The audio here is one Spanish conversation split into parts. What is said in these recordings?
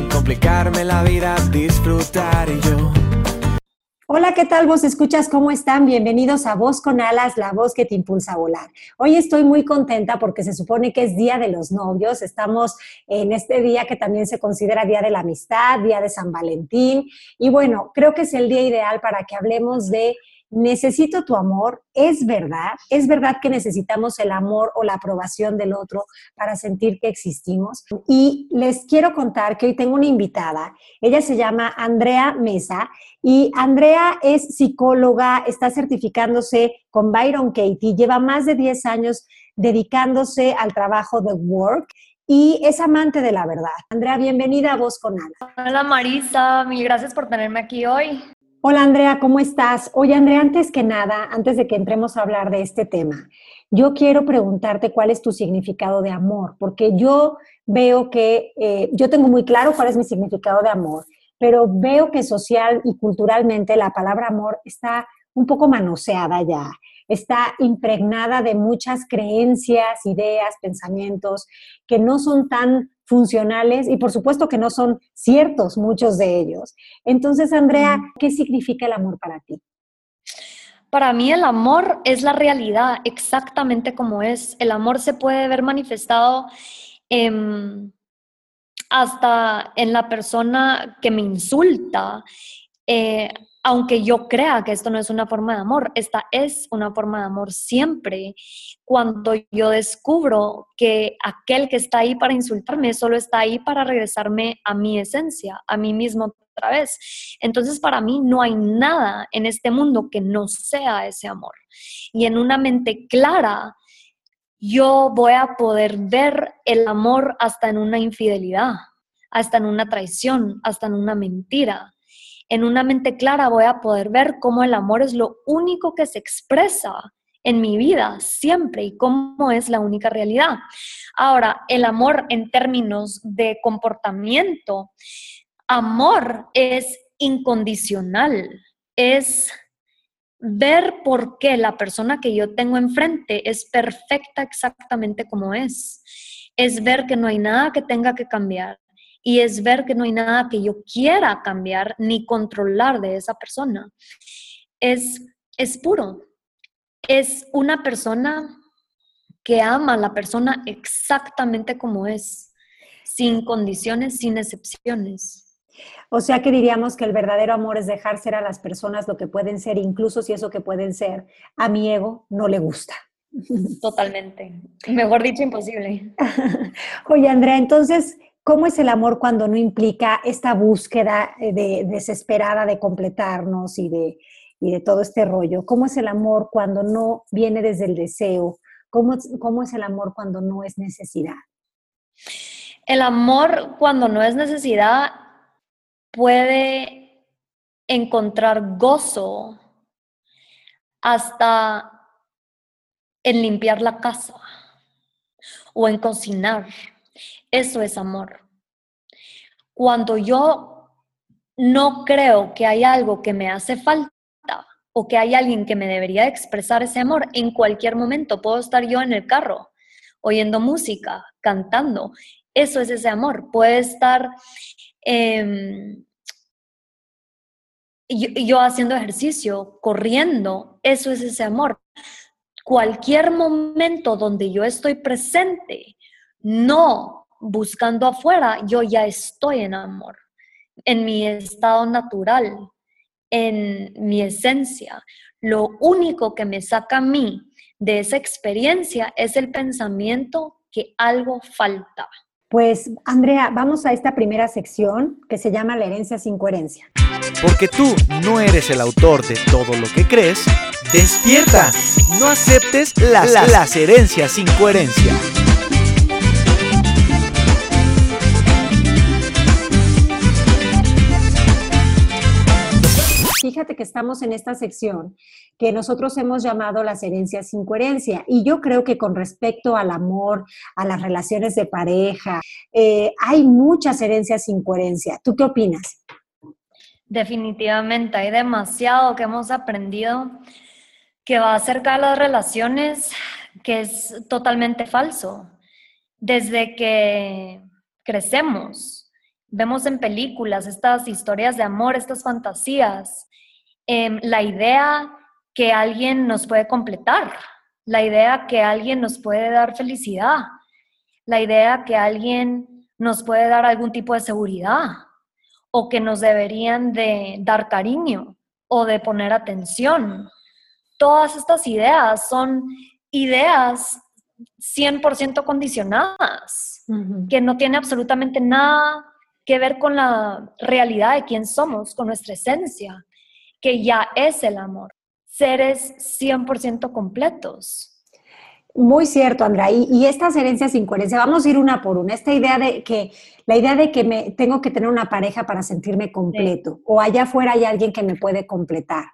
sin complicarme la vida, disfrutar yo. Hola, ¿qué tal vos escuchas? ¿Cómo están? Bienvenidos a Voz con Alas, la voz que te impulsa a volar. Hoy estoy muy contenta porque se supone que es Día de los Novios. Estamos en este día que también se considera Día de la Amistad, Día de San Valentín. Y bueno, creo que es el día ideal para que hablemos de necesito tu amor, es verdad, es verdad que necesitamos el amor o la aprobación del otro para sentir que existimos. Y les quiero contar que hoy tengo una invitada, ella se llama Andrea Mesa y Andrea es psicóloga, está certificándose con Byron Katie, lleva más de 10 años dedicándose al trabajo de work y es amante de la verdad. Andrea, bienvenida a Voz con Ana. Hola Marisa, mil gracias por tenerme aquí hoy. Hola Andrea, ¿cómo estás? Oye Andrea, antes que nada, antes de que entremos a hablar de este tema, yo quiero preguntarte cuál es tu significado de amor, porque yo veo que, eh, yo tengo muy claro cuál es mi significado de amor, pero veo que social y culturalmente la palabra amor está un poco manoseada ya, está impregnada de muchas creencias, ideas, pensamientos que no son tan funcionales y por supuesto que no son ciertos muchos de ellos. Entonces, Andrea, ¿qué significa el amor para ti? Para mí el amor es la realidad exactamente como es. El amor se puede ver manifestado hasta en la persona que me insulta, eh, aunque yo crea que esto no es una forma de amor, esta es una forma de amor siempre. Cuando yo descubro que aquel que está ahí para insultarme solo está ahí para regresarme a mi esencia, a mí mismo otra vez. Entonces para mí no hay nada en este mundo que no sea ese amor. Y en una mente clara, yo voy a poder ver el amor hasta en una infidelidad, hasta en una traición, hasta en una mentira en una mente clara voy a poder ver cómo el amor es lo único que se expresa en mi vida siempre y cómo es la única realidad. Ahora, el amor en términos de comportamiento, amor es incondicional, es ver por qué la persona que yo tengo enfrente es perfecta exactamente como es. Es ver que no hay nada que tenga que cambiar, y es ver que no hay nada que yo quiera cambiar ni controlar de esa persona. Es, es puro. Es una persona que ama a la persona exactamente como es, sin condiciones, sin excepciones. O sea que diríamos que el verdadero amor es dejar ser a las personas lo que pueden ser, incluso si eso que pueden ser a mi ego no le gusta. Totalmente. Mejor dicho, imposible. Oye, Andrea, entonces, ¿Cómo es el amor cuando no implica esta búsqueda eh, de, desesperada de completarnos y de, de todo este rollo? ¿Cómo es el amor cuando no viene desde el deseo? ¿Cómo, ¿Cómo es el amor cuando no es necesidad? El amor cuando no es necesidad puede encontrar gozo hasta en limpiar la casa o en cocinar eso es amor. Cuando yo no creo que hay algo que me hace falta o que hay alguien que me debería expresar ese amor, en cualquier momento puedo estar yo en el carro, oyendo música, cantando. Eso es ese amor. Puede estar em, yo haciendo ejercicio, corriendo. Eso es ese amor. Cualquier momento donde yo estoy presente, no buscando afuera, yo ya estoy en amor, en mi estado natural, en mi esencia. Lo único que me saca a mí de esa experiencia es el pensamiento que algo falta. Pues Andrea, vamos a esta primera sección que se llama la herencia sin coherencia. Porque tú no eres el autor de todo lo que crees, despierta, no aceptes las, las herencias sin coherencia. Fíjate que estamos en esta sección que nosotros hemos llamado las herencias sin coherencia. Y yo creo que con respecto al amor, a las relaciones de pareja, eh, hay muchas herencias sin coherencia. ¿Tú qué opinas? Definitivamente, hay demasiado que hemos aprendido que va acerca de las relaciones que es totalmente falso. Desde que crecemos, vemos en películas estas historias de amor, estas fantasías, em, la idea que alguien nos puede completar, la idea que alguien nos puede dar felicidad, la idea que alguien nos puede dar algún tipo de seguridad o que nos deberían de dar cariño o de poner atención. Todas estas ideas son ideas 100% condicionadas, que no tiene absolutamente nada que ver con la realidad de quién somos, con nuestra esencia, que ya es el amor seres 100% completos. Muy cierto, Andrea. Y, estas herencias sin coherencia, vamos a ir una por una. Esta idea de que, la idea de que me tengo que tener una pareja para sentirme completo, o allá afuera hay alguien que me puede completar.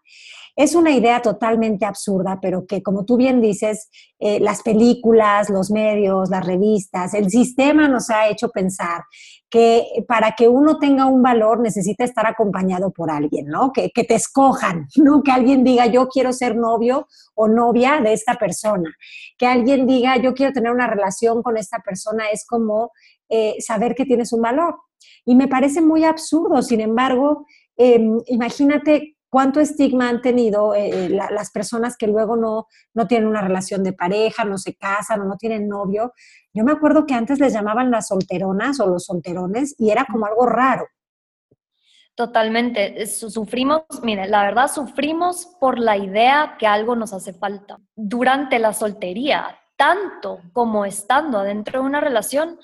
Es una idea totalmente absurda, pero que, como tú bien dices, eh, las películas, los medios, las revistas, el sistema nos ha hecho pensar que para que uno tenga un valor necesita estar acompañado por alguien, ¿no? Que, te escojan, ¿no? Que alguien diga, yo quiero ser novio o novia de esta persona. Que alguien diga, yo quiero tener una relación con esta persona, es como eh, saber que tienes un valor. Y me parece muy absurdo, sin embargo, em, imagínate cuánto estigma han tenido eh, eh, las personas que luego no, no tienen una relación de pareja, no se casan o no tienen novio. Yo me acuerdo que antes les llamaban las solteronas o los solterones y era como algo raro. Totalmente. Sufrimos, mire, la verdad sufrimos por la idea que algo nos hace falta. Durante la soltería, tanto como estando adentro de una relación,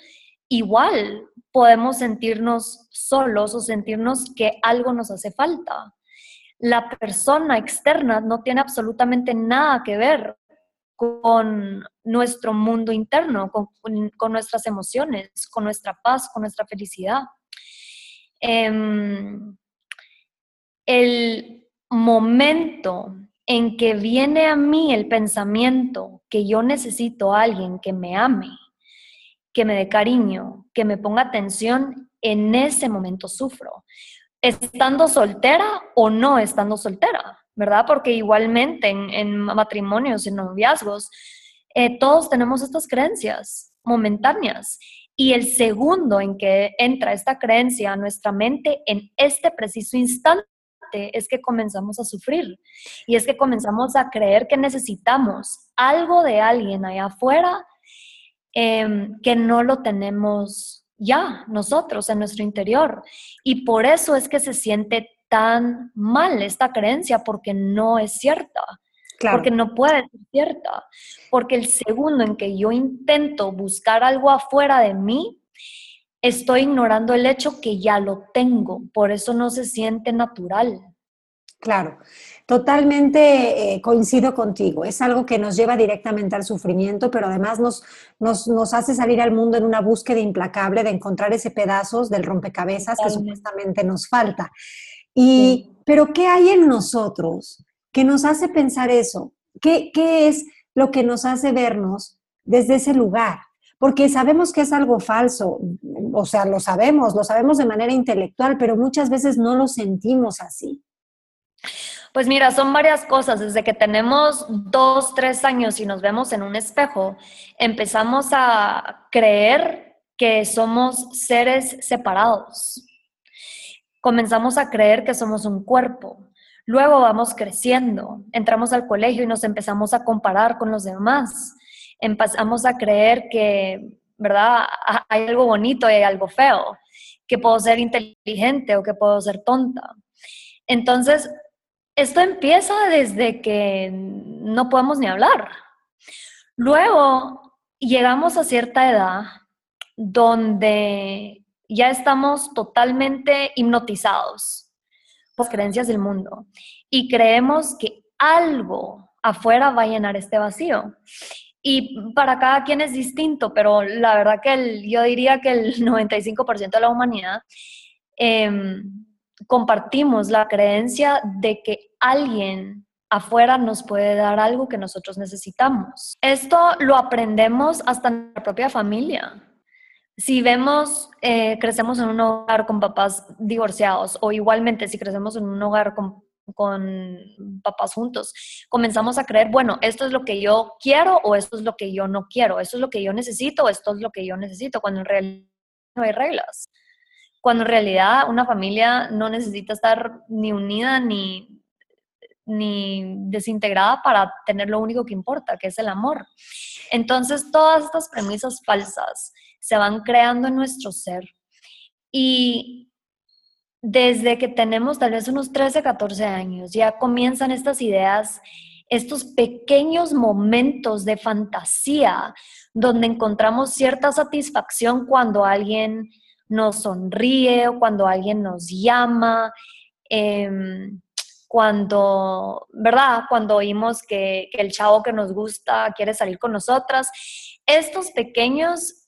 igual podemos sentirnos solos o sentirnos que algo nos hace falta la persona externa no tiene absolutamente nada que ver con nuestro mundo interno, con, nuestras emociones, con nuestra paz, con nuestra felicidad. Em, el momento en que viene a mí el pensamiento que yo necesito a alguien que me ame, que me dé cariño, que me ponga atención, en ese momento sufro estando soltera o no estando soltera, ¿verdad? Porque igualmente en, matrimonios, en noviazgos, eh, todos tenemos estas creencias momentáneas. Y el segundo en que entra esta creencia a nuestra mente en este preciso instante es que comenzamos a sufrir y es que comenzamos a creer que necesitamos algo de alguien allá afuera em, que no lo tenemos ya nosotros en nuestro interior. Y por eso es que se siente tan mal esta creencia, porque no es cierta. Porque no puede ser cierta. Porque el segundo en que yo intento buscar algo afuera de mí, estoy ignorando el hecho que ya lo tengo. Por eso no se siente natural. Claro. Totalmente eh, coincido contigo. Es algo que nos lleva directamente al sufrimiento, pero además nos, nos, hace salir al mundo en una búsqueda implacable de encontrar ese pedazos del rompecabezas que supuestamente nos falta. Y, Pero ¿qué hay en nosotros que nos hace pensar eso? ¿Qué, ¿Qué es lo que nos hace vernos desde ese lugar? Porque sabemos que es algo falso, o sea, lo sabemos, lo sabemos de manera intelectual, pero muchas veces no lo sentimos así. Pues mira, son varias cosas. Desde que tenemos dos, tres años y nos vemos en un espejo, empezamos a creer que somos seres separados. Comenzamos a creer que somos un cuerpo. Luego vamos creciendo, entramos al colegio y nos empezamos a comparar con los demás. Empezamos a creer que, ¿verdad? Hay algo bonito y hay algo feo, que puedo ser inteligente o que puedo ser tonta. Entonces, esto empieza desde que no podemos ni hablar. Luego llegamos a cierta edad donde ya estamos totalmente hipnotizados por creencias del mundo y creemos que algo afuera va a llenar este vacío. Y para cada quien es distinto, pero la verdad que yo diría que el 95% de la humanidad em, compartimos la creencia de que alguien afuera nos puede dar algo que nosotros necesitamos. Esto lo aprendemos hasta en la propia familia. Si vemos, eh, crecemos en un hogar con papás divorciados o igualmente si crecemos en un hogar con, con papás juntos, comenzamos a creer, bueno, esto es lo que yo quiero o esto es lo que yo no quiero, esto es lo que yo necesito o esto es lo que yo necesito, cuando en realidad no hay reglas. Cuando en realidad una familia no necesita estar ni unida ni, ni desintegrada para tener lo único que importa, que es el amor. Entonces, todas estas premisas falsas se van creando en nuestro ser. Y desde que tenemos tal vez unos 13, 14 años, ya comienzan estas ideas, estos pequeños momentos de fantasía donde encontramos cierta satisfacción cuando alguien nos sonríe o cuando alguien nos llama. Em, cuando, ¿verdad? Cuando oímos que, el chavo que nos gusta quiere salir con nosotras. Estos pequeños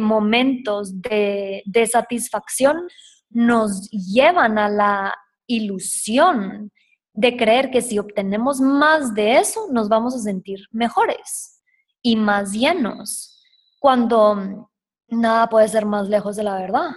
momentos de, de satisfacción nos llevan a la ilusión de creer que si obtenemos más de eso, nos vamos a sentir mejores y más llenos, cuando nada puede ser más lejos de la verdad.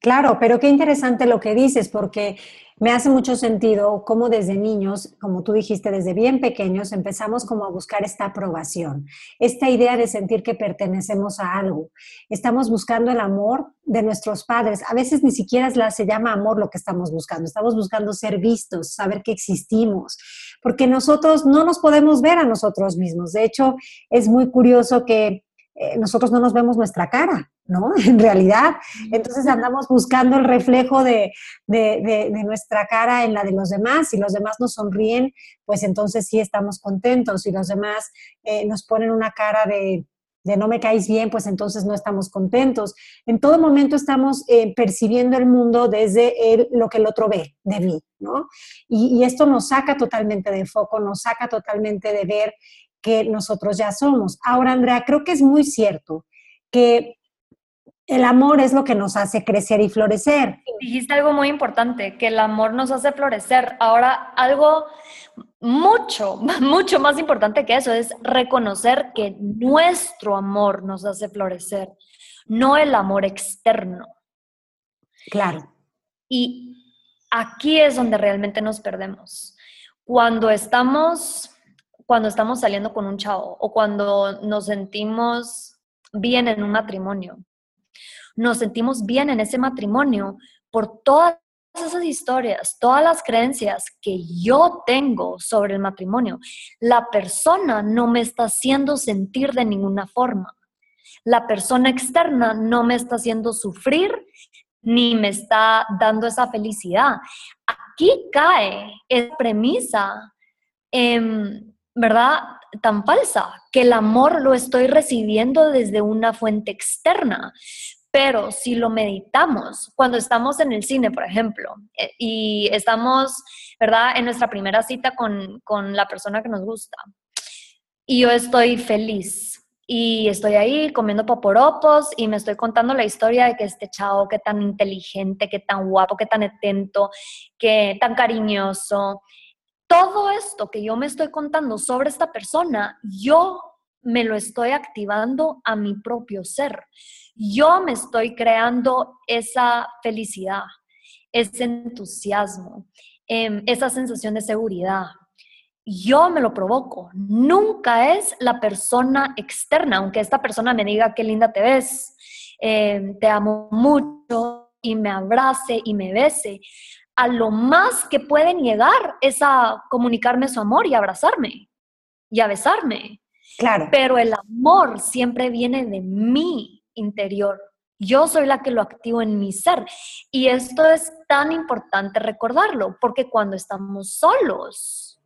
Claro, pero qué interesante lo que dices, porque me hace mucho sentido cómo desde niños, como tú dijiste, desde bien pequeños, empezamos como a buscar esta aprobación, esta idea de sentir que pertenecemos a algo. Estamos buscando el amor de nuestros padres. A veces ni siquiera se llama amor lo que estamos buscando. Estamos buscando ser vistos, saber que existimos, porque nosotros no nos podemos ver a nosotros mismos. De hecho, es muy curioso que eh, nosotros no nos vemos nuestra cara, ¿no? En realidad. Entonces andamos buscando el reflejo de, nuestra cara en la de los demás. Si los demás nos sonríen, pues entonces sí estamos contentos. Si los demás eh, nos ponen una cara de, no me caes bien, pues entonces no estamos contentos. En todo momento estamos eh, percibiendo el mundo desde lo que el otro ve de mí, ¿no? Y, y, esto nos saca totalmente de foco, nos saca totalmente de ver que nosotros ya somos. Ahora, Andrea, creo que es muy cierto que el amor es lo que nos hace crecer y florecer. Dijiste algo muy importante, que el amor nos hace florecer. Ahora, algo mucho, mucho más importante que eso es reconocer que nuestro amor nos hace florecer, no el amor externo. Claro. Y aquí es donde realmente nos perdemos. Cuando estamos cuando estamos saliendo con un chavo o cuando nos sentimos bien en un matrimonio. Nos sentimos bien en ese matrimonio por todas esas historias, todas las creencias que yo tengo sobre el matrimonio. La persona no me está haciendo sentir de ninguna forma. La persona externa no me está haciendo sufrir ni me está dando esa felicidad. Aquí cae esa premisa ¿verdad? Tan falsa, que el amor lo estoy recibiendo desde una fuente externa. Pero si lo meditamos, cuando estamos en el cine, por ejemplo, eh, y estamos, ¿verdad?, en nuestra primera cita con, con la persona que nos gusta, y yo estoy feliz, y estoy ahí comiendo poporopos y me estoy contando la historia de que este chavo, qué tan inteligente, qué tan guapo, qué tan atento, qué tan cariñoso, todo esto que yo me estoy contando sobre esta persona, yo me lo estoy activando a mi propio ser. Yo me estoy creando esa felicidad, ese entusiasmo, em, esa sensación de seguridad. Yo me lo provoco. Nunca es la persona externa, aunque esta persona me diga qué linda te ves, em, te amo mucho y me abrace y me bese a lo más que pueden llegar es a comunicarme su amor y abrazarme y a besarme. Claro. Pero el amor siempre viene de mi interior. Yo soy la que lo activo en mi ser. Y esto es tan importante recordarlo, porque cuando estamos solos,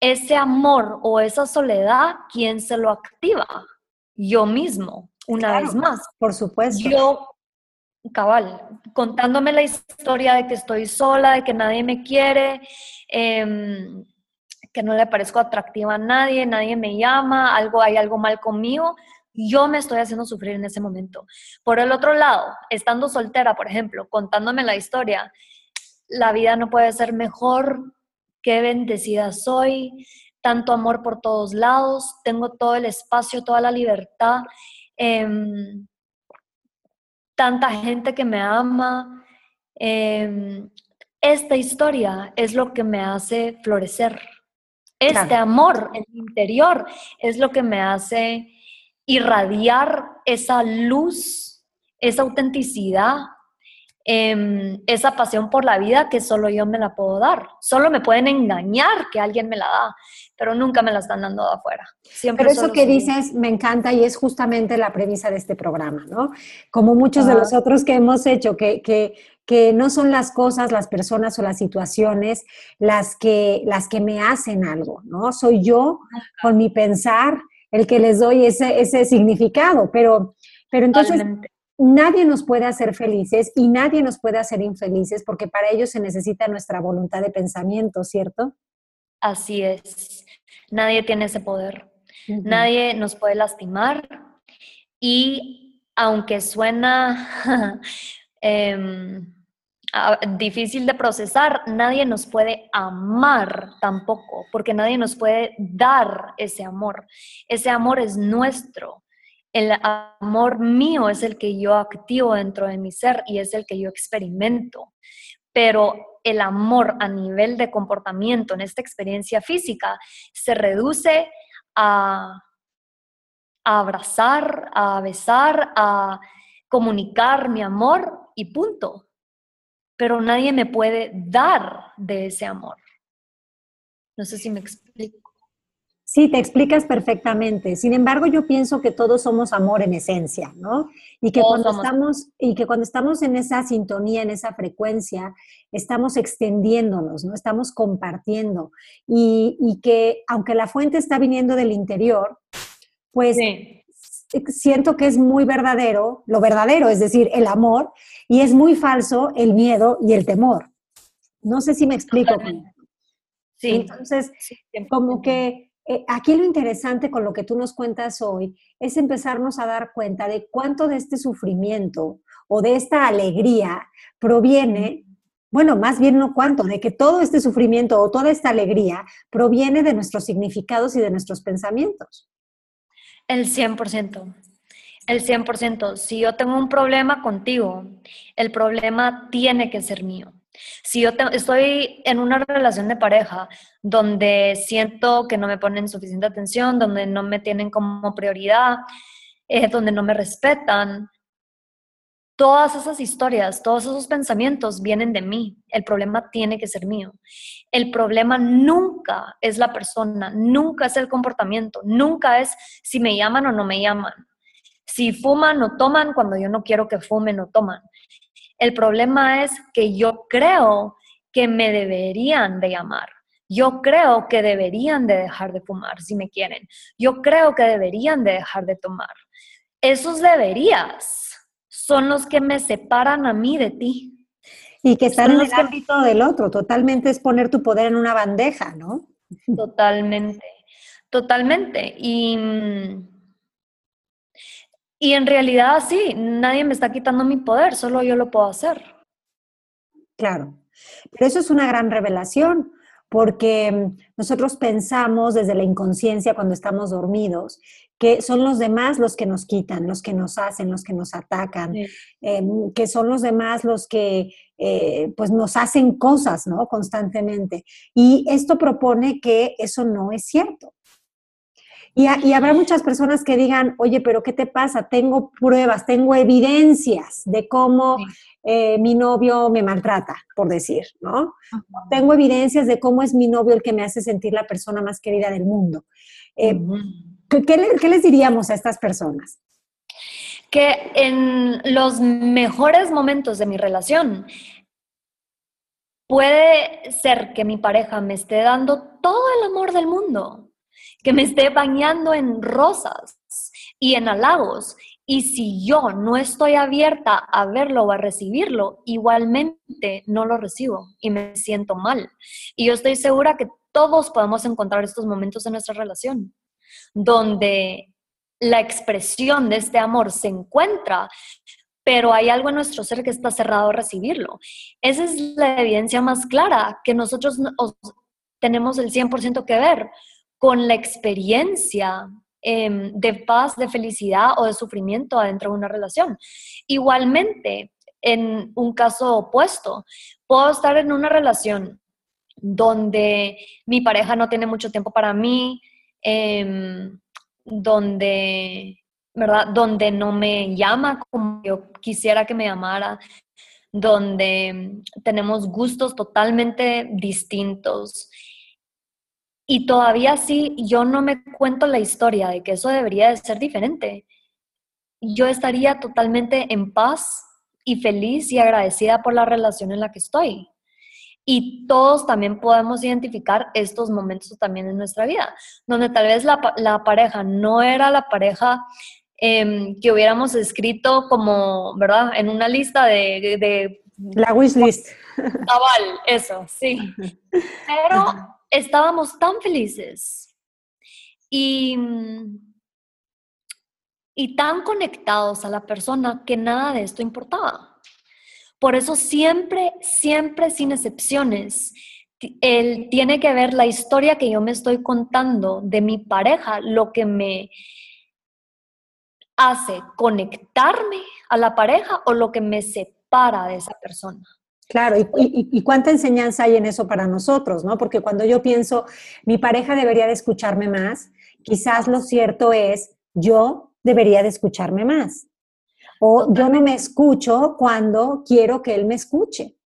ese amor o esa soledad, ¿quién se lo activa? Yo mismo, una vez más. Por supuesto. Yo cabal, contándome la historia de que estoy sola, de que nadie me quiere, em, que no le parezco atractiva a nadie, nadie me llama, algo hay algo mal conmigo, yo me estoy haciendo sufrir en ese momento. Por el otro lado, estando soltera, por ejemplo, contándome la historia, la vida no puede ser mejor, qué bendecida soy, tanto amor por todos lados, tengo todo el espacio, toda la libertad, em, tanta gente que me ama. Em, esta historia es lo que me hace florecer. Este amor en mi interior es lo que me hace irradiar esa luz, esa autenticidad, Em, esa pasión por la vida que solo yo me la puedo dar. Solo me pueden engañar que alguien me la da, pero nunca me la están dando de afuera. Siempre pero eso que dices me encanta y es justamente la premisa de este programa, ¿no? Como muchos de los otros que hemos hecho, que, que, que no son las cosas, las personas o las situaciones las que, las que me hacen algo, ¿no? Soy yo con mi pensar el que les doy ese, ese significado, pero, pero entonces nadie nos puede hacer felices y nadie nos puede hacer infelices porque para ello se necesita nuestra voluntad de pensamiento, ¿cierto? Así es. Nadie tiene ese poder. Nadie nos puede lastimar y aunque suena em, difícil de procesar, nadie nos puede amar tampoco, porque nadie nos puede dar ese amor. Ese amor es nuestro. El amor mío es el que yo activo dentro de mi ser y es el que yo experimento. Pero el amor a nivel de comportamiento en esta experiencia física se reduce a, abrazar, a besar, a comunicar mi amor y punto. Pero nadie me puede dar de ese amor. No sé si me explico. Sí, te explicas perfectamente. Sin embargo, yo pienso que todos somos amor en esencia, ¿no? Y que cuando estamos y que cuando estamos en esa sintonía, en esa frecuencia, estamos extendiéndonos, ¿no? Estamos compartiendo y, que aunque la fuente está viniendo del interior, pues siento que es muy verdadero, lo verdadero, es decir, el amor, y es muy falso el miedo y el temor. No sé si me explico. Sí. Entonces, como que eh, aquí lo interesante con lo que tú nos cuentas hoy es empezarnos a dar cuenta de cuánto de este sufrimiento o de esta alegría proviene, bueno, más bien no cuánto, de que todo este sufrimiento o toda esta alegría proviene de nuestros significados y de nuestros pensamientos. El 100%. El 100%. Si yo tengo un problema contigo, el problema tiene que ser mío. Si yo estoy en una relación de pareja donde siento que no me ponen suficiente atención, donde no me tienen como prioridad, eh, donde no me respetan, todas esas historias, todos esos pensamientos vienen de mí. El problema tiene que ser mío. El problema nunca es la persona, nunca es el comportamiento, nunca es si me llaman o no me llaman. Si fuman o toman cuando yo no quiero que fumen o toman. El problema es que yo creo que me deberían de llamar. Yo creo que deberían de dejar de fumar si me quieren. Yo creo que deberían de dejar de tomar. Esos deberías son los que me separan a mí de ti. Y que están en el ámbito del otro. Totalmente es poner tu poder en una bandeja, ¿no? Totalmente, totalmente. Y mm, y en realidad sí, nadie me está quitando mi poder, solo yo lo puedo hacer. Claro, pero eso es una gran revelación, porque mm, nosotros pensamos desde la inconsciencia cuando estamos dormidos que son los demás los que nos quitan, los que nos hacen, los que nos atacan, em, que son los demás los que eh, pues nos hacen cosas, ¿no? Constantemente. Y esto propone que eso no es cierto. Y, habrá muchas personas que digan, oye, pero ¿qué te pasa? Tengo pruebas, tengo evidencias de cómo eh, mi novio me maltrata, por decir, ¿no? Tengo evidencias de cómo es mi novio el que me hace sentir la persona más querida del mundo. Eh, ¿qué, les diríamos a estas personas? Que en los mejores momentos de mi relación, puede ser que mi pareja me esté dando todo el amor del mundo, que me esté bañando en rosas y en halagos. Y si yo no estoy abierta a verlo o a recibirlo, igualmente no lo recibo y me siento mal. Y yo estoy segura que todos podemos encontrar estos momentos en nuestra relación, donde la expresión de este amor se encuentra pero hay algo en nuestro ser que está cerrado a recibirlo. Esa es la evidencia más clara, que nosotros tenemos el 100% que ver con la experiencia em, de paz, de felicidad o de sufrimiento adentro de una relación. Igualmente, en un caso opuesto, puedo estar en una relación donde mi pareja no tiene mucho tiempo para mí, em, donde, ¿verdad? Donde no me llama como yo quisiera que me llamara, donde tenemos gustos totalmente distintos. Y todavía sí, yo no me cuento la historia de que eso debería de ser diferente. Yo estaría totalmente en paz y feliz y agradecida por la relación en la que estoy. Y todos también podemos identificar estos momentos también en nuestra vida, donde tal vez la, pareja no era la pareja em, que hubiéramos escrito como, ¿verdad? En una lista de... de la wishlist. Cabal, eso, sí. Pero estábamos tan felices y, y tan conectados a la persona que nada de esto importaba. Por eso siempre, siempre sin excepciones, él tiene que ver la historia que yo me estoy contando de mi pareja, lo que me hace conectarme a la pareja o lo que me separa de esa persona. Claro, y, cuánta enseñanza hay en eso para nosotros, ¿no? Porque cuando yo pienso, mi pareja debería de escucharme más, quizás lo cierto es, yo debería de escucharme más. O yo no me escucho cuando quiero que él me escuche.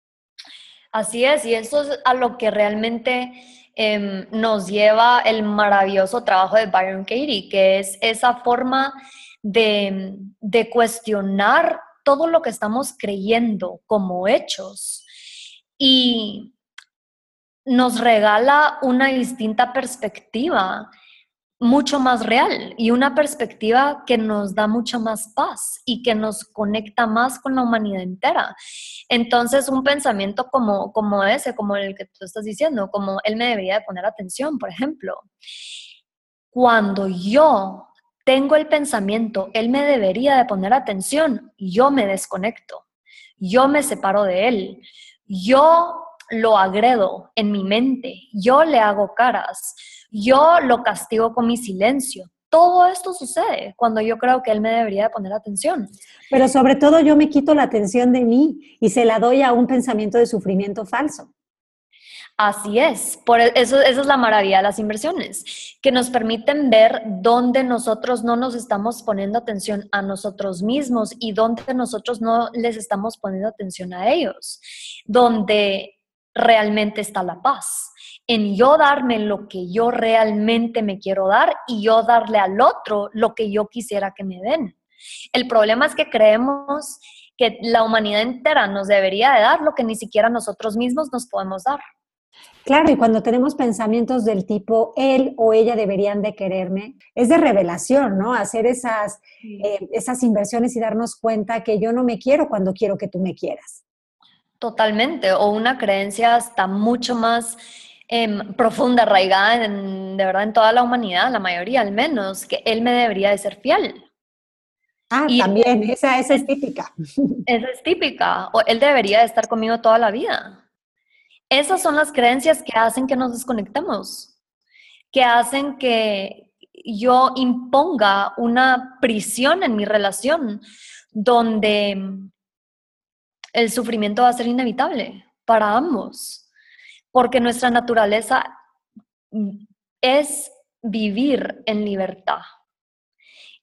Así es, y eso es a lo que realmente em, nos lleva el maravilloso trabajo de Byron Katie, que es esa forma de, de cuestionar todo lo que estamos creyendo como hechos y nos regala una distinta perspectiva mucho más real y una perspectiva que nos da mucha más paz y que nos conecta más con la humanidad entera. Entonces, un pensamiento como, como ese, como el que tú estás diciendo, como él me debería de poner atención, por ejemplo. Cuando yo tengo el pensamiento, él me debería de poner atención, yo me desconecto, yo me separo de él, yo lo agredo en mi mente, yo le hago caras, yo lo castigo con mi silencio. Todo esto sucede cuando yo creo que él me debería poner atención. Pero sobre todo yo me quito la atención de mí y se la doy a un pensamiento de sufrimiento falso. Así es, por e, eso esa es la maravilla de las inversiones, que nos permiten ver dónde nosotros no nos estamos poniendo atención a nosotros mismos y dónde nosotros no les estamos poniendo atención a ellos, donde realmente está la paz, en yo darme lo que yo realmente me quiero dar y yo darle al otro lo que yo quisiera que me den. El problema es que creemos que la humanidad entera nos debería de dar lo que ni siquiera nosotros mismos nos podemos dar. Claro, y cuando tenemos pensamientos del tipo él o ella deberían de quererme, es de revelación, ¿no? Hacer esas, eh, esas inversiones y darnos cuenta que yo no me quiero cuando quiero que tú me quieras. Totalmente, o una creencia hasta mucho más em, profunda, arraigada en, de verdad en toda la humanidad, la mayoría al menos, que él me debería de ser fiel. Ah, también, esa, esa es típica. Esa es típica, o él debería de estar conmigo toda la vida. Esas son las creencias que hacen que nos desconectemos, que hacen que yo imponga una prisión en mi relación donde el sufrimiento va a ser inevitable para ambos, porque nuestra naturaleza es vivir en libertad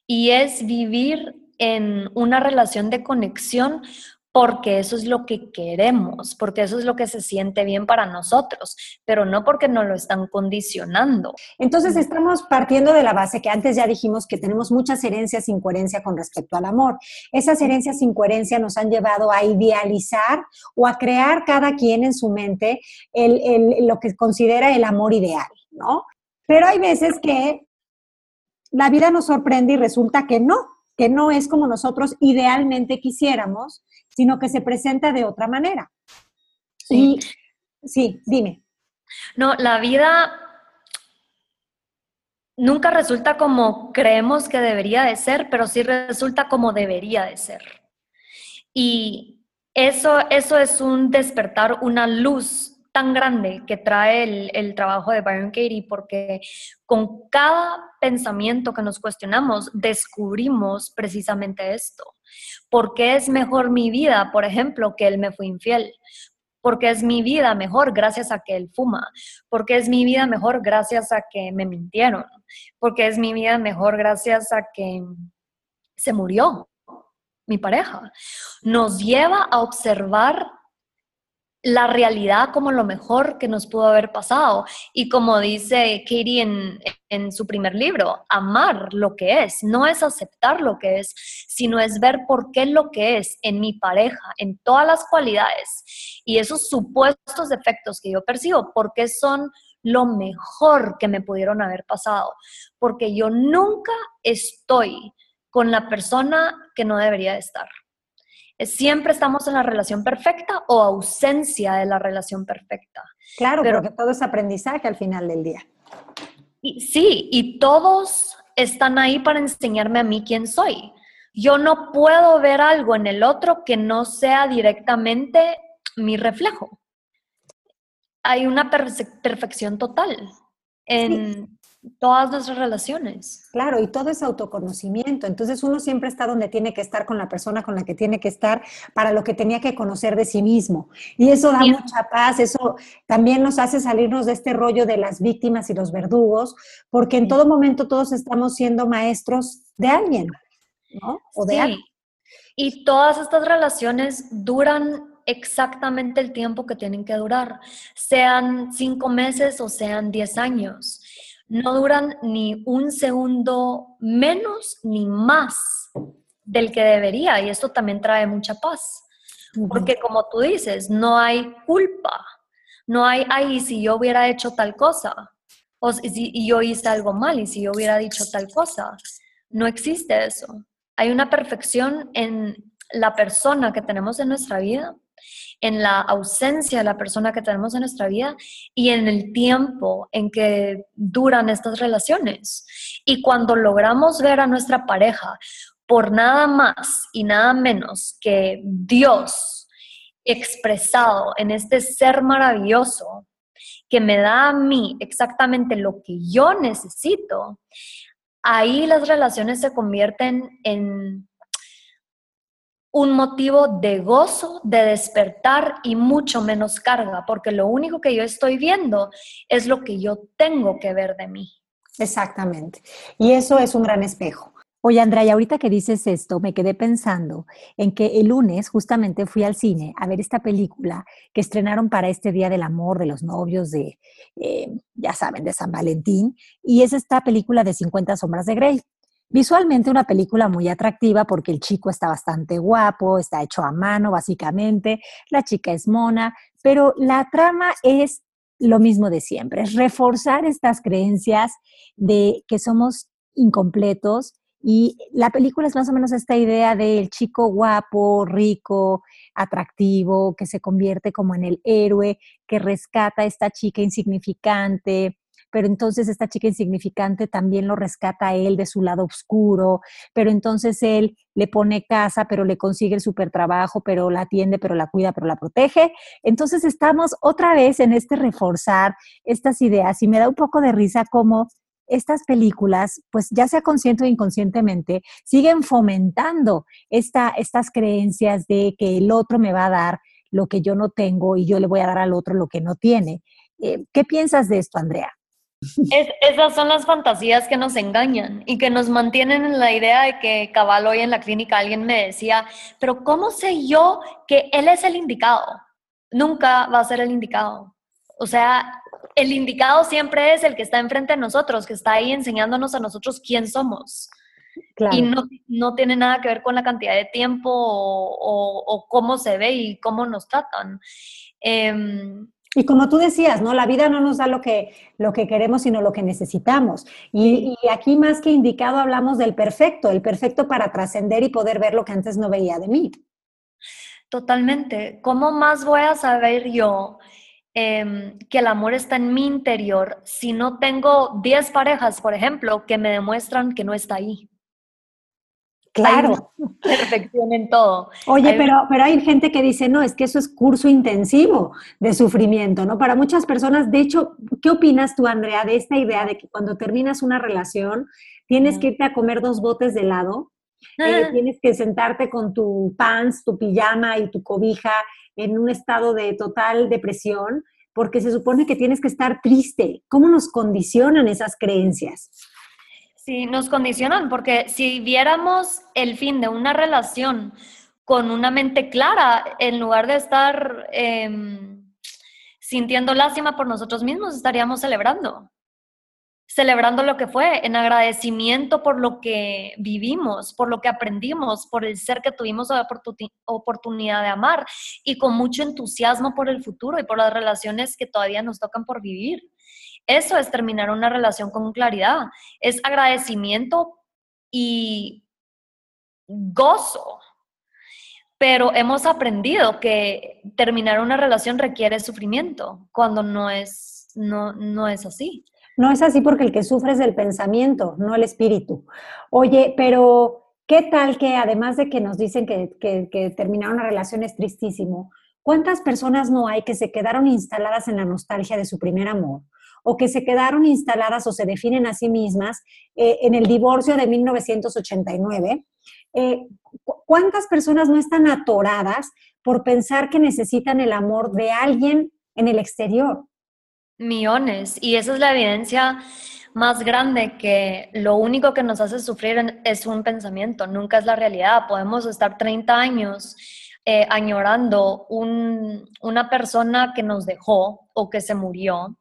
y es vivir en una relación de conexión porque eso es lo que queremos, porque eso es lo que se siente bien para nosotros, pero no porque nos lo están condicionando. Entonces estamos partiendo de la base que antes ya dijimos que tenemos muchas herencias sin coherencia con respecto al amor. Esas herencias sin coherencia nos han llevado a idealizar o a crear cada quien en su mente lo que considera el amor ideal, ¿no? Pero hay veces que la vida nos sorprende y resulta que no, que no es como nosotros idealmente quisiéramos, sino que se presenta de otra manera. Sí. sí, dime. No, la vida nunca resulta como creemos que debería de ser, pero sí resulta como debería de ser. Y eso, eso es un despertar, una luz tan grande que trae el, el, trabajo de Byron Katie, porque con cada pensamiento que nos cuestionamos, descubrimos precisamente esto. ¿Por qué es mejor mi vida, por ejemplo, que él me fue infiel? porque es mi vida mejor gracias a que él fuma, porque es mi vida mejor gracias a que me mintieron, porque es mi vida mejor gracias a que se murió mi pareja. Nos lleva a observar la realidad como lo mejor que nos pudo haber pasado. Y como dice Katie en, su primer libro, amar lo que es, no es aceptar lo que es, sino es ver por qué lo que es en mi pareja, en todas las cualidades y esos supuestos defectos que yo percibo, porque son lo mejor que me pudieron haber pasado, porque yo nunca estoy con la persona que no debería estar siempre estamos en la relación perfecta o ausencia de la relación perfecta. Claro, pero que todo es aprendizaje al final del día. Y, sí, y todos están ahí para enseñarme a mí quién soy. Yo no puedo ver algo en el otro que no sea directamente mi reflejo. Hay una perfección total en, todas nuestras relaciones. Claro, y todo es autoconocimiento. Entonces uno siempre está donde tiene que estar con la persona con la que tiene que estar para lo que tenía que conocer de sí mismo. Y eso da mucha paz, eso también nos hace salirnos de este rollo de las víctimas y los verdugos, porque en todo momento todos estamos siendo maestros de alguien, ¿no? O de sí. Y todas estas relaciones duran exactamente el tiempo que tienen que durar, sean cinco meses o sean diez años no duran ni un segundo menos ni más del que debería y esto también trae mucha paz. Porque como tú dices, no hay culpa, no hay, ay, si yo hubiera hecho tal cosa, o si yo hice algo mal y si yo hubiera dicho tal cosa, no existe eso. Hay una perfección en la persona que tenemos en nuestra vida en la ausencia de la persona que tenemos en nuestra vida y en el tiempo en que duran estas relaciones. Y cuando logramos ver a nuestra pareja por nada más y nada menos que Dios expresado en este ser maravilloso que me da a mí exactamente lo que yo necesito, ahí las relaciones se convierten en un motivo de gozo, de despertar y mucho menos carga, porque lo único que yo estoy viendo es lo que yo tengo que ver de mí. Exactamente. Y eso es un gran espejo. Oye, Andrea, y ahorita que dices esto, me quedé pensando en que el lunes justamente fui al cine a ver esta película que estrenaron para este Día del Amor, de los novios, de, eh, ya saben, de San Valentín, y es esta película de 50 sombras de Grey. Visualmente una película muy atractiva porque el chico está bastante guapo, está hecho a mano básicamente, la chica es mona, pero la trama es lo mismo de siempre, es reforzar estas creencias de que somos incompletos y la película es más o menos esta idea del chico guapo, rico, atractivo, que se convierte como en el héroe, que rescata a esta chica insignificante, pero entonces esta chica insignificante también lo rescata a él de su lado oscuro, pero entonces él le pone casa, pero le consigue el super trabajo, pero la atiende, pero la cuida, pero la protege. Entonces estamos otra vez en este reforzar estas ideas y me da un poco de risa como estas películas, pues ya sea consciente o inconscientemente, siguen fomentando esta, estas creencias de que el otro me va a dar lo que yo no tengo y yo le voy a dar al otro lo que no tiene. Eh, ¿Qué piensas de esto, Andrea? Esas son las fantasías que nos engañan y que nos mantienen en la idea de que cabal hoy en la clínica alguien me decía, pero ¿cómo sé yo que él es el indicado? Nunca va a ser el indicado. O sea, el indicado siempre es el que está enfrente de nosotros, que está ahí enseñándonos a nosotros quién somos. Y no, no, tiene nada que ver con la cantidad de tiempo o, o, cómo se ve y cómo nos tratan. Eh, y como tú decías, ¿no? La vida no nos da lo que, lo que queremos, sino lo que necesitamos. Y, y aquí más que indicado hablamos del perfecto, el perfecto para trascender y poder ver lo que antes no veía de mí. Totalmente. ¿Cómo más voy a saber yo eh, que el amor está en mi interior si no tengo 10 parejas, por ejemplo, que me demuestran que no está ahí? Claro. perfección en todo. Oye, pero, pero hay gente que dice, no, es que eso es curso intensivo de sufrimiento, ¿no? Para muchas personas, de hecho, ¿qué opinas tú, Andrea, de esta idea de que cuando terminas una relación tienes que irte a comer dos botes de helado? Eh, tienes que sentarte con tu pants, tu pijama y tu cobija en un estado de total depresión, porque se supone que tienes que estar triste. ¿Cómo nos condicionan esas creencias? Sí, nos condicionan porque si viéramos el fin de una relación con una mente clara, en lugar de estar em, sintiendo lástima por nosotros mismos, estaríamos celebrando. Celebrando lo que fue, en agradecimiento por lo que vivimos, por lo que aprendimos, por el ser que tuvimos la oportunidad de amar y con mucho entusiasmo por el futuro y por las relaciones que todavía nos tocan por vivir. Eso es terminar una relación con claridad, es agradecimiento y gozo. Pero hemos aprendido que terminar una relación requiere sufrimiento cuando no es, no, no es así. No es así porque el que sufre es el pensamiento, no el espíritu. Oye, pero ¿qué tal que además de que nos dicen que, que, que terminar una relación es tristísimo, ¿cuántas personas no hay que se quedaron instaladas en la nostalgia de su primer amor? O que se quedaron instaladas o se definen a sí mismas eh, en el divorcio de 1989. Eh, ¿Cuántas personas no están atoradas por pensar que necesitan el amor de alguien en el exterior? Millones. Y esa es la evidencia más grande que lo único que nos hace sufrir es un pensamiento, nunca es la realidad. Podemos estar 30 años eh, añorando una persona que nos dejó o que se murió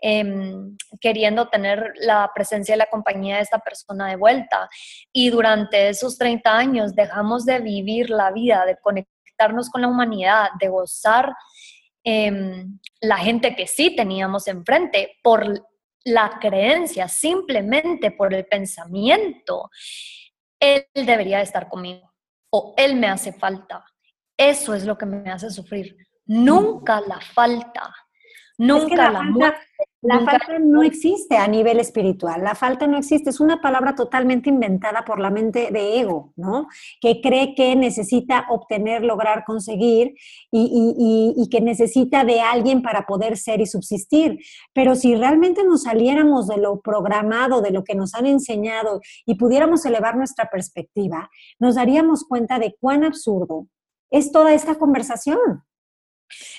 Em, queriendo tener la presencia y la compañía de esta persona de vuelta. Y durante esos 30 años dejamos de vivir la vida, de conectarnos con la humanidad, de gozar em, la gente que sí teníamos enfrente por la creencia, simplemente por el pensamiento. Él debería estar conmigo o él me hace falta. Eso es lo que me hace sufrir. Nunca la falta. Nunca la, muerte. La falta no existe a nivel espiritual, la falta no existe, es una palabra totalmente inventada por la mente de ego, ¿no? Que cree que necesita obtener, lograr, conseguir y, y, que necesita de alguien para poder ser y subsistir. Pero si realmente nos saliéramos de lo programado, de lo que nos han enseñado y pudiéramos elevar nuestra perspectiva, nos daríamos cuenta de cuán absurdo es toda esta conversación.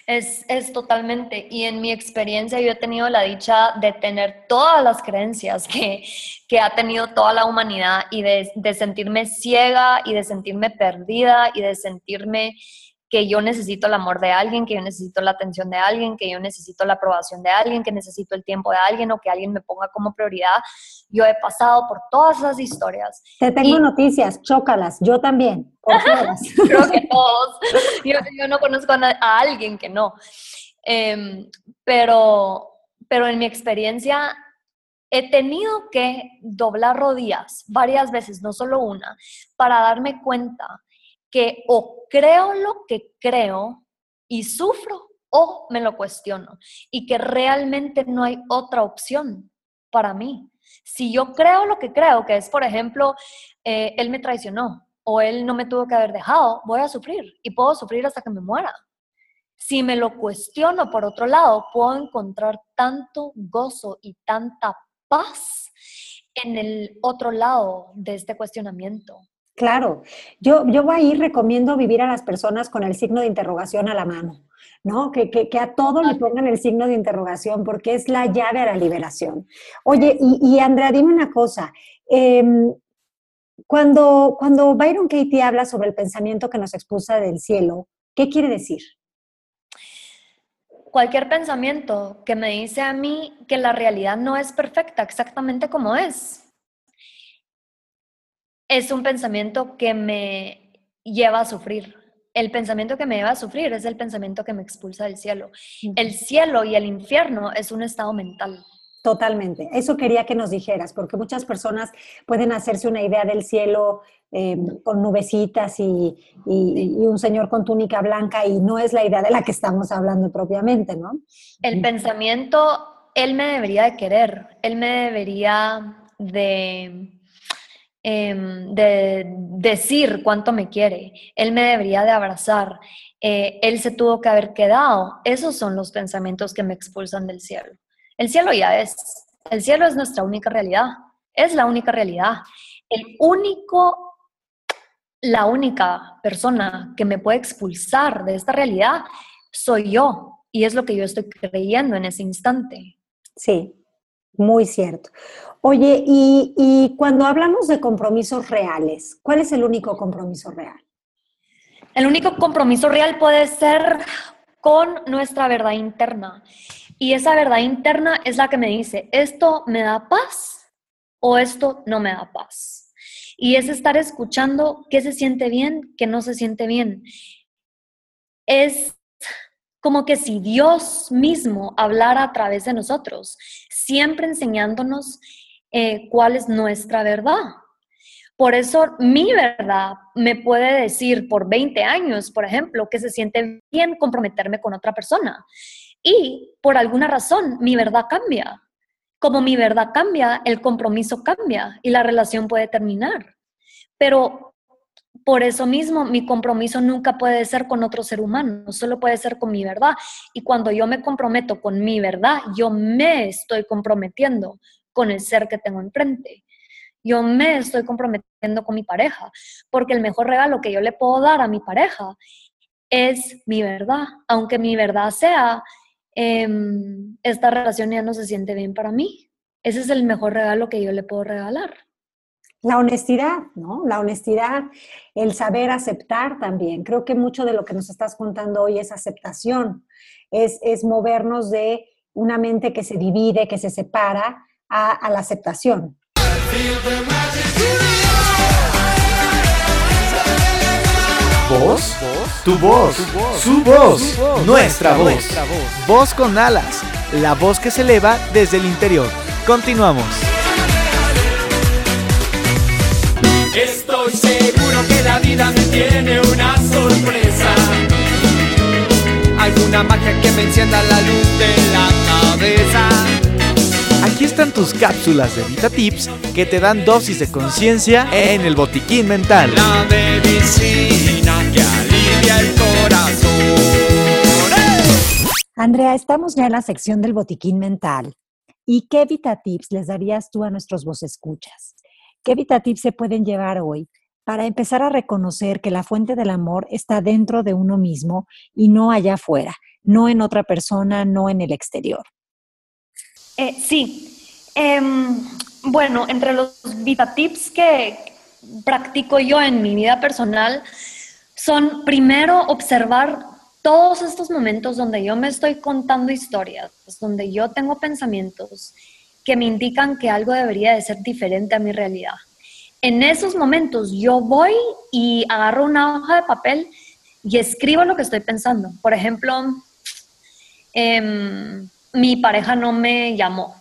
Es, es, totalmente, y en mi experiencia yo he tenido la dicha de tener todas las creencias que, que ha tenido toda la humanidad y de, de sentirme ciega y de sentirme perdida y de sentirme que yo necesito el amor de alguien, que yo necesito la atención de alguien, que yo necesito la aprobación de alguien, que necesito el tiempo de alguien o que alguien me ponga como prioridad. Yo he pasado por todas esas historias. Te tengo noticias, chócalas, yo también. Creo que todos. Yo, no conozco a, alguien que no. Em, pero, pero en mi experiencia he tenido que doblar rodillas varias veces, no solo una, para darme cuenta que o creo lo que creo y sufro o me lo cuestiono y que realmente no hay otra opción para mí. Si yo creo lo que creo, que es, por ejemplo, eh, él me traicionó o él no me tuvo que haber dejado, voy a sufrir y puedo sufrir hasta que me muera. Si me lo cuestiono por otro lado, puedo encontrar tanto gozo y tanta paz en el otro lado de este cuestionamiento. Claro, yo, yo ahí recomiendo vivir a las personas con el signo de interrogación a la mano, ¿no? Que, a todo le pongan el signo de interrogación porque es la llave a la liberación. Oye, y, Andrea, dime una cosa. Em, cuando, cuando Byron Katie habla sobre el pensamiento que nos expulsa del cielo, ¿qué quiere decir? Cualquier pensamiento que me dice a mí que la realidad no es perfecta exactamente como es, es un pensamiento que me lleva a sufrir. El pensamiento que me lleva a sufrir es el pensamiento que me expulsa del cielo. El cielo y el infierno es un estado mental. Totalmente. Eso quería que nos dijeras, porque muchas personas pueden hacerse una idea del cielo em, con nubecitas y, un señor con túnica blanca y no es la idea de la que estamos hablando propiamente, ¿no? El pensamiento, él me debería de querer, él me debería de em, de decir cuánto me quiere, él me debería de abrazar, eh, él se tuvo que haber quedado. Esos son los pensamientos que me expulsan del cielo. El cielo ya es, el cielo es nuestra única realidad, es la única realidad. El único, la única persona que me puede expulsar de esta realidad soy yo y es lo que yo estoy creyendo en ese instante. Sí, muy cierto. Oye, y, y cuando hablamos de compromisos reales, ¿cuál es el único compromiso real? El único compromiso real puede ser con nuestra verdad interna. Y esa verdad interna es la que me dice, ¿esto me da paz o esto no me da paz? Y es estar escuchando qué se siente bien, qué no se siente bien. Es como que si Dios mismo hablara a través de nosotros, siempre enseñándonos eh, cuál es nuestra verdad. Por eso mi verdad me puede decir por 20 años, por ejemplo, que se siente bien comprometerme con otra persona. Y por alguna razón mi verdad cambia. Como mi verdad cambia, el compromiso cambia y la relación puede terminar. Pero por eso mismo mi compromiso nunca puede ser con otro ser humano, solo puede ser con mi verdad. Y cuando yo me comprometo con mi verdad, yo me estoy comprometiendo con el ser que tengo enfrente. Yo me estoy comprometiendo con mi pareja, porque el mejor regalo que yo le puedo dar a mi pareja es mi verdad, aunque mi verdad sea Em, esta relación ya no se siente bien para mí. Ese es el mejor regalo que yo le puedo regalar. La honestidad, ¿no? La honestidad, el saber aceptar también. Creo que mucho de lo que nos estás contando hoy es aceptación, es, es movernos de una mente que se divide, que se separa, a, a la aceptación. ¿Voz? Tu voz, su voz, nuestra voz. Voz con alas, la voz que se eleva desde el interior. Continuamos. Estoy seguro que la vida me tiene una sorpresa. Alguna magia que me encienda la luz de la cabeza. Aquí están tus cápsulas de Vita Tips que te dan dosis de conciencia en el botiquín mental. La medicina que alivia el corazón. Andrea, estamos ya en la sección del botiquín mental. ¿Y qué Vita Tips les darías tú a nuestros escuchas? ¿Qué Vita Tips se pueden llevar hoy para empezar a reconocer que la fuente del amor está dentro de uno mismo y no allá afuera, no en otra persona, no en el exterior? Eh, sí. Em, bueno, entre los Vita Tips que practico yo en mi vida personal son primero observar todos estos momentos donde yo me estoy contando historias, donde yo tengo pensamientos que me indican que algo debería de ser diferente a mi realidad. En esos momentos yo voy y agarro una hoja de papel y escribo lo que estoy pensando. Por ejemplo, eh, mi pareja no me llamó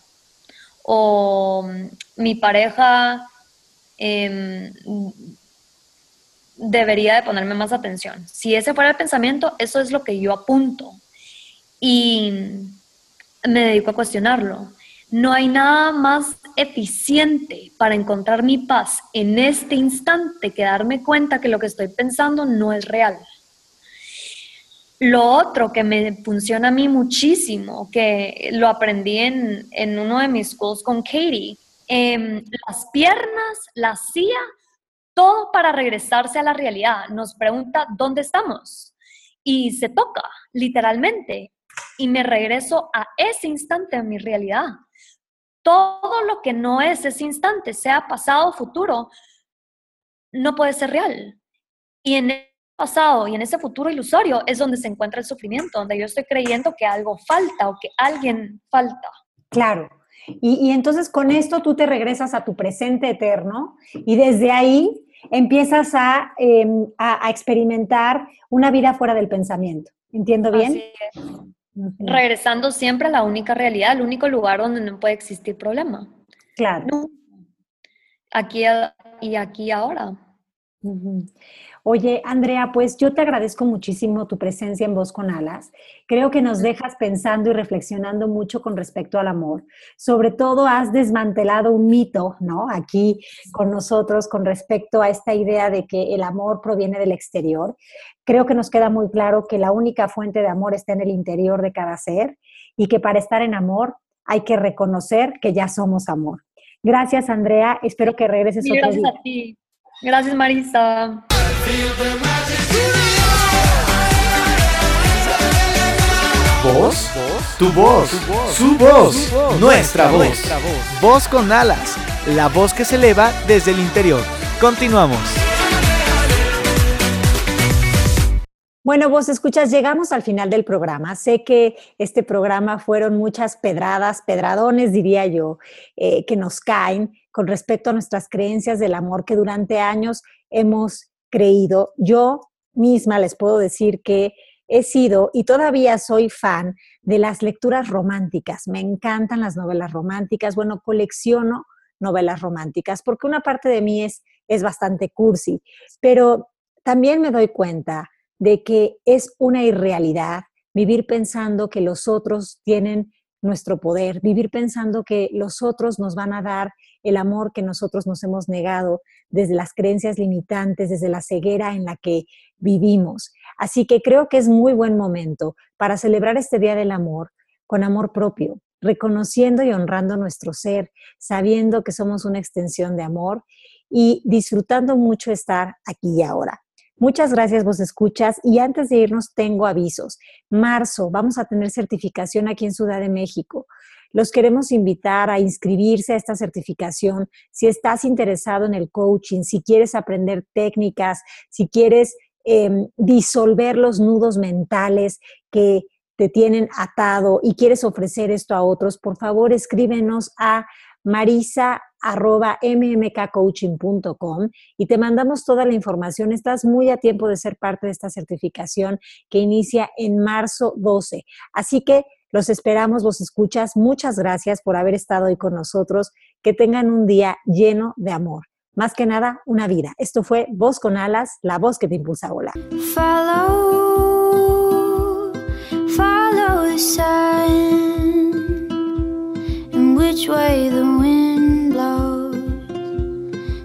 o mi pareja em, debería de ponerme más atención. Si ese fuera el pensamiento, eso es lo que yo apunto y me dedico a cuestionarlo. No hay nada más eficiente para encontrar mi paz en este instante que darme cuenta que lo que estoy pensando no es real. Lo otro que me funciona a mí muchísimo, que lo aprendí en, uno de mis schools con Katie, em, las piernas, la silla, todo para regresarse a la realidad. Nos pregunta, ¿dónde estamos? Y se toca, literalmente, y me regreso a ese instante en mi realidad. Todo lo que no es ese instante, sea pasado o futuro, no puede ser real. Y en pasado y en ese futuro ilusorio es donde se encuentra el sufrimiento, donde yo estoy creyendo que algo falta o que alguien falta. Claro. Y, entonces con esto tú te regresas a tu presente eterno y desde ahí empiezas a, em, experimentar una vida fuera del pensamiento. ¿Entiendo bien? Regresando siempre a la única realidad, el único lugar donde no puede existir problema. Claro. Aquí y aquí ahora. Oye, Andrea, pues yo te agradezco muchísimo tu presencia en Voz con Alas. Creo que nos dejas pensando y reflexionando mucho con respecto al amor. Sobre todo has desmantelado un mito, ¿no? Aquí con nosotros con respecto a esta idea de que el amor proviene del exterior. Creo que nos queda muy claro que la única fuente de amor está en el interior de cada ser y que para estar en amor hay que reconocer que ya somos amor. Gracias, Andrea. Espero que regreses Gracias a ti. Gracias, Marisa. Voz, tu voz, su voz, nuestra voz. Voz con alas, la voz que se eleva desde el interior. Continuamos. Bueno, vos escuchas, llegamos al final del programa. Sé que este programa fueron muchas pedradas, pedradones, diría yo, eh, que nos caen con respecto a nuestras creencias del amor que durante años hemos creído. Yo misma les puedo decir que he sido y todavía soy fan de las lecturas románticas. Me encantan las novelas románticas. Bueno, colecciono novelas románticas porque una parte de mí es, es bastante cursi, pero también me doy cuenta de que es una irrealidad vivir pensando que los otros tienen nuestro poder, vivir pensando que los otros nos van a dar el amor que nosotros nos hemos negado desde las creencias limitantes, desde la ceguera en la que vivimos. Así que creo que es muy buen momento para celebrar este Día del Amor con amor propio, reconociendo y honrando nuestro ser, sabiendo que somos una extensión de amor y disfrutando mucho estar aquí y ahora. Muchas gracias, vos escuchas. Y antes de irnos, tengo avisos. Marzo, vamos a tener certificación aquí en Ciudad de México. Los queremos invitar a inscribirse a esta certificación. Si estás interesado en el coaching, si quieres aprender técnicas, si quieres em, disolver los nudos mentales que te tienen atado y quieres ofrecer esto a otros, por favor escríbenos a marisa.mmkcoaching.com y te mandamos toda la información. Estás muy a tiempo de ser parte de esta certificación que inicia en marzo 12. Así que los esperamos, vos escuchas. Muchas gracias por haber estado hoy con nosotros. Que tengan un día lleno de amor. Más que nada, una vida. Esto fue Voz con Alas, la voz que te impulsa a volar. Follow, follow the sun, and which way the wind blows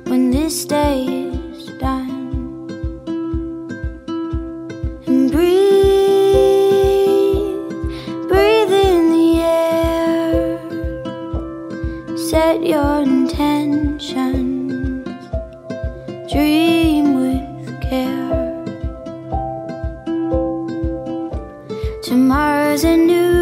when this day set your intentions, dream with care. Tomorrow's a new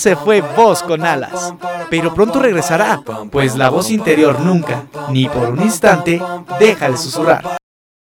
se fue Voz con Alas, pero pronto regresará, pues la voz interior nunca, ni por un instante, deja de susurrar.